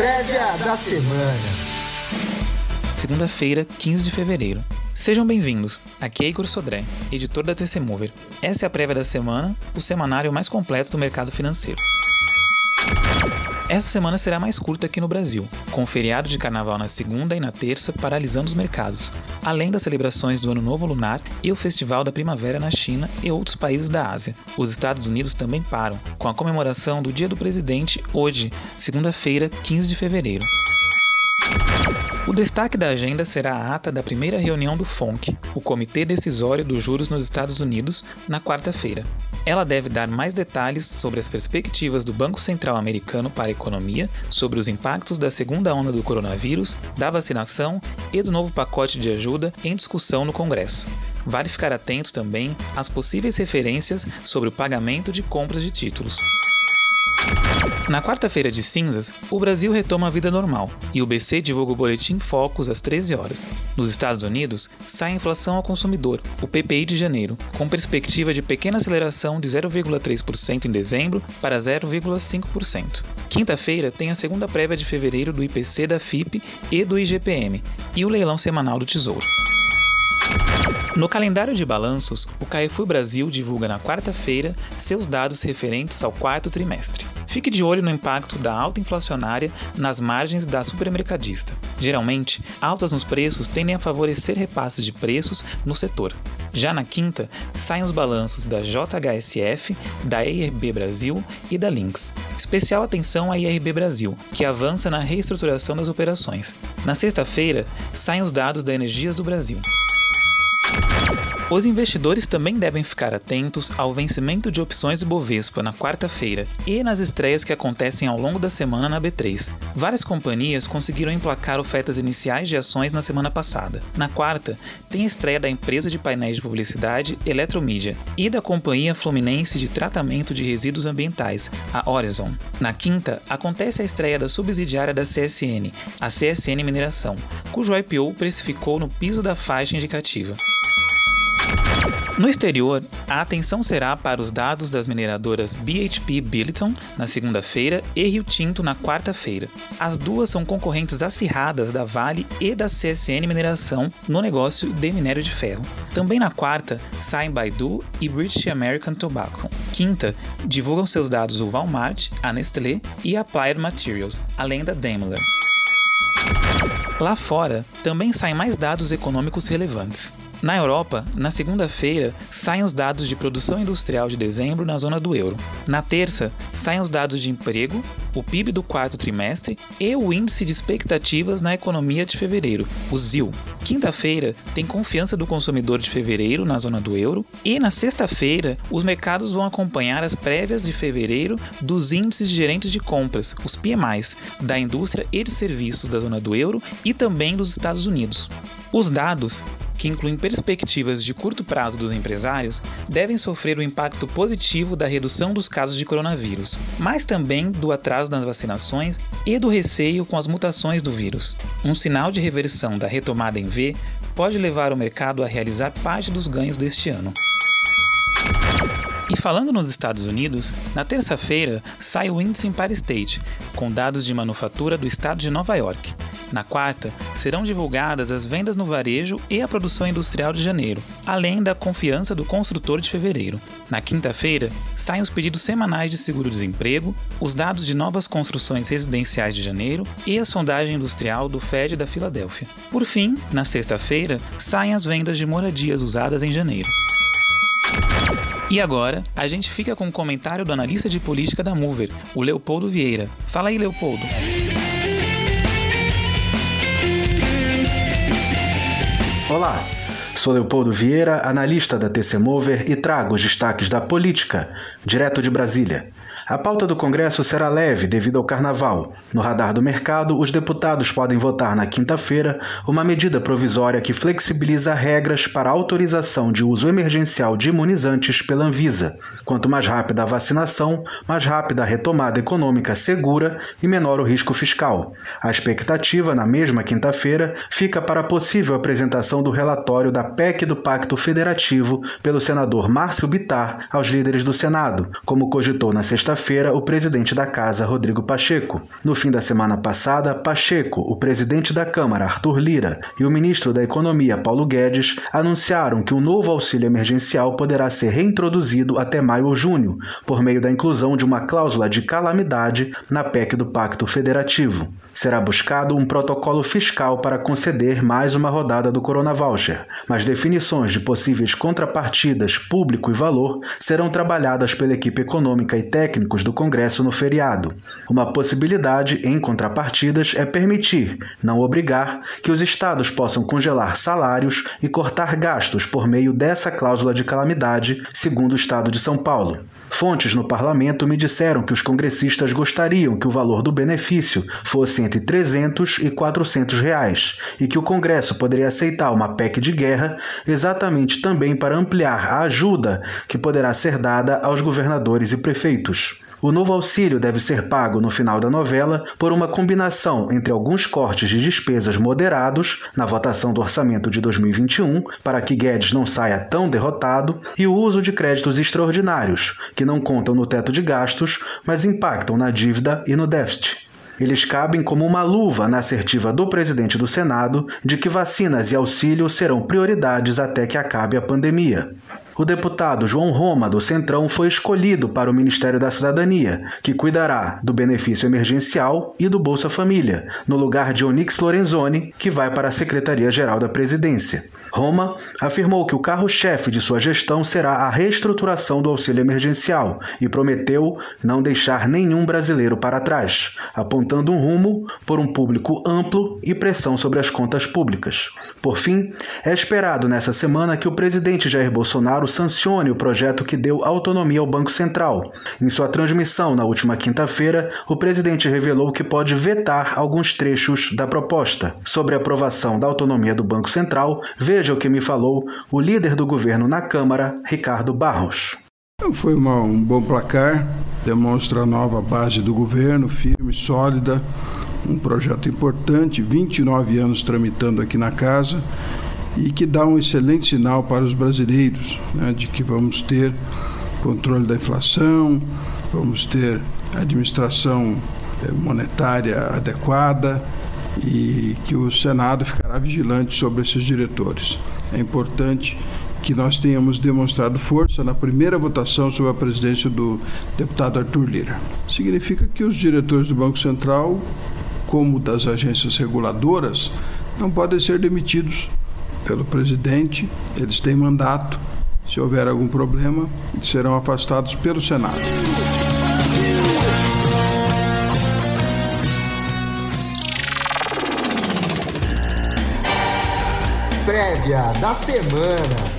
Prévia da semana. Segunda-feira, 15 de fevereiro. Sejam bem-vindos. Aqui é Igor Sodré, editor da TC Mover. Essa é a prévia da semana, o semanário mais completo do mercado financeiro. Essa semana será mais curta aqui no Brasil, com o feriado de carnaval na segunda e na terça paralisando os mercados, além das celebrações do Ano Novo Lunar e o Festival da Primavera na China e outros países da Ásia. Os Estados Unidos também param, com a comemoração do Dia do Presidente hoje, segunda-feira, 15 de fevereiro. O destaque da agenda será a ata da primeira reunião do FONC, o Comitê Decisório dos Juros nos Estados Unidos, na quarta-feira. Ela deve dar mais detalhes sobre as perspectivas do Banco Central Americano para a economia, sobre os impactos da segunda onda do coronavírus, da vacinação e do novo pacote de ajuda em discussão no Congresso. Vale ficar atento também às possíveis referências sobre o pagamento de compras de títulos. Na quarta-feira de cinzas, o Brasil retoma a vida normal e o BC divulga o boletim Focus às 13 horas. Nos Estados Unidos, sai a inflação ao consumidor, o PPI de janeiro, com perspectiva de pequena aceleração de 0,3% em dezembro para 0,5%. Quinta-feira tem a segunda prévia de fevereiro do IPC da FIP e do IGPM e o leilão semanal do Tesouro. No calendário de balanços, o Carrefour Brasil divulga na quarta-feira seus dados referentes ao quarto trimestre. Fique de olho no impacto da alta inflacionária nas margens da supermercadista. Geralmente, altas nos preços tendem a favorecer repasses de preços no setor. Já na quinta, saem os balanços da JHSF, da IRB Brasil e da Lynx. Especial atenção à IRB Brasil, que avança na reestruturação das operações. Na sexta-feira, saem os dados da Energias do Brasil. Os investidores também devem ficar atentos ao vencimento de opções do Bovespa na quarta-feira e nas estreias que acontecem ao longo da semana na B3. Várias companhias conseguiram emplacar ofertas iniciais de ações na semana passada. Na quarta, tem a estreia da empresa de painéis de publicidade Eletromídia e da Companhia Fluminense de Tratamento de Resíduos Ambientais, a Horizon. Na quinta, acontece a estreia da subsidiária da CSN, a CSN Mineração, cujo IPO precificou no piso da faixa indicativa. No exterior, a atenção será para os dados das mineradoras BHP Billiton na segunda-feira e Rio Tinto na quarta-feira. As duas são concorrentes acirradas da Vale e da CSN Mineração no negócio de minério de ferro. Também na quarta, saem Baidu e British American Tobacco. Quinta, divulgam seus dados o Walmart, a Nestlé e a Applied Materials, além da Daimler. Lá fora, também saem mais dados econômicos relevantes. Na Europa, na segunda-feira, saem os dados de produção industrial de dezembro na zona do euro. Na terça, saem os dados de emprego, o PIB do quarto trimestre e o índice de expectativas na economia de fevereiro, o ZIL. Quinta-feira, tem confiança do consumidor de fevereiro na zona do euro e na sexta-feira, os mercados vão acompanhar as prévias de fevereiro dos índices de gerentes de compras, os PMIs, da indústria e de serviços da zona do euro e também dos Estados Unidos. Os dados que incluem perspectivas de curto prazo dos empresários, devem sofrer o impacto positivo da redução dos casos de coronavírus, mas também do atraso nas vacinações e do receio com as mutações do vírus. Um sinal de reversão da retomada em V pode levar o mercado a realizar parte dos ganhos deste ano. E falando nos Estados Unidos, na terça-feira sai o índice Empire State, com dados de manufatura do estado de Nova York. Na quarta, serão divulgadas as vendas no varejo e a produção industrial de janeiro, além da confiança do construtor de fevereiro. Na quinta-feira, saem os pedidos semanais de seguro-desemprego, os dados de novas construções residenciais de janeiro e a sondagem industrial do Fed da Filadélfia. Por fim, na sexta-feira, saem as vendas de moradias usadas em janeiro. E agora, a gente fica com o um comentário do analista de política da Mover, o Leopoldo Vieira. Fala aí, Leopoldo. Olá, sou Leopoldo Vieira, analista da TC Mover e trago os destaques da política, direto de Brasília. A pauta do Congresso será leve devido ao carnaval. No radar do mercado, os deputados podem votar na quinta-feira uma medida provisória que flexibiliza regras para autorização de uso emergencial de imunizantes pela Anvisa. Quanto mais rápida a vacinação, mais rápida a retomada econômica segura e menor o risco fiscal. A expectativa, na mesma quinta-feira, fica para a possível apresentação do relatório da PEC do Pacto Federativo pelo senador Márcio Bitar aos líderes do Senado, como cogitou na sexta quinta-feira o presidente da Casa, Rodrigo Pacheco. No fim da semana passada, Pacheco, o presidente da Câmara, Arthur Lira, e o ministro da Economia, Paulo Guedes, anunciaram que o novo auxílio emergencial poderá ser reintroduzido até maio ou junho, por meio da inclusão de uma cláusula de calamidade na PEC do Pacto Federativo. Será buscado um protocolo fiscal para conceder mais uma rodada do Corona Voucher, mas definições de possíveis contrapartidas público e valor serão trabalhadas pela equipe econômica e técnicos do Congresso no feriado. Uma possibilidade, em contrapartidas, é permitir, não obrigar, que os estados possam congelar salários e cortar gastos por meio dessa cláusula de calamidade, segundo o estado de São Paulo. Fontes no parlamento me disseram que os congressistas gostariam que o valor do benefício fosse entre 300 e 400 reais e que o Congresso poderia aceitar uma PEC de guerra exatamente também para ampliar a ajuda que poderá ser dada aos governadores e prefeitos. O novo auxílio deve ser pago no final da novela por uma combinação entre alguns cortes de despesas moderados na votação do orçamento de 2021, para que Guedes não saia tão derrotado, e o uso de créditos extraordinários, que não contam no teto de gastos, mas impactam na dívida e no déficit. Eles cabem como uma luva na assertiva do presidente do Senado de que vacinas e auxílio serão prioridades até que acabe a pandemia. O deputado João Roma, do Centrão, foi escolhido para o Ministério da Cidadania, que cuidará do benefício emergencial e do Bolsa Família, no lugar de Onix Lorenzoni, que vai para a Secretaria-Geral da Presidência. Roma afirmou que o carro-chefe de sua gestão será a reestruturação do auxílio emergencial e prometeu não deixar nenhum brasileiro para trás, apontando um rumo por um público amplo e pressão sobre as contas públicas. Por fim, é esperado nessa semana que o presidente Jair Bolsonaro sancione o projeto que deu autonomia ao Banco Central. Em sua transmissão na última quinta-feira, o presidente revelou que pode vetar alguns trechos da proposta. Sobre a aprovação da autonomia do Banco Central, Veja o que me falou o líder do governo na Câmara, Ricardo Barros. Foi uma, um bom placar, demonstra a nova base do governo, firme, sólida, um projeto importante, 29 anos tramitando aqui na casa e que dá um excelente sinal para os brasileiros né, de que vamos ter controle da inflação, vamos ter administração eh, monetária adequada, e que o Senado ficará vigilante sobre esses diretores. É importante que nós tenhamos demonstrado força na primeira votação sobre a presidência do deputado Arthur Lira. Significa que os diretores do Banco Central, como das agências reguladoras, não podem ser demitidos pelo presidente, eles têm mandato. Se houver algum problema, serão afastados pelo Senado. Prévia da semana.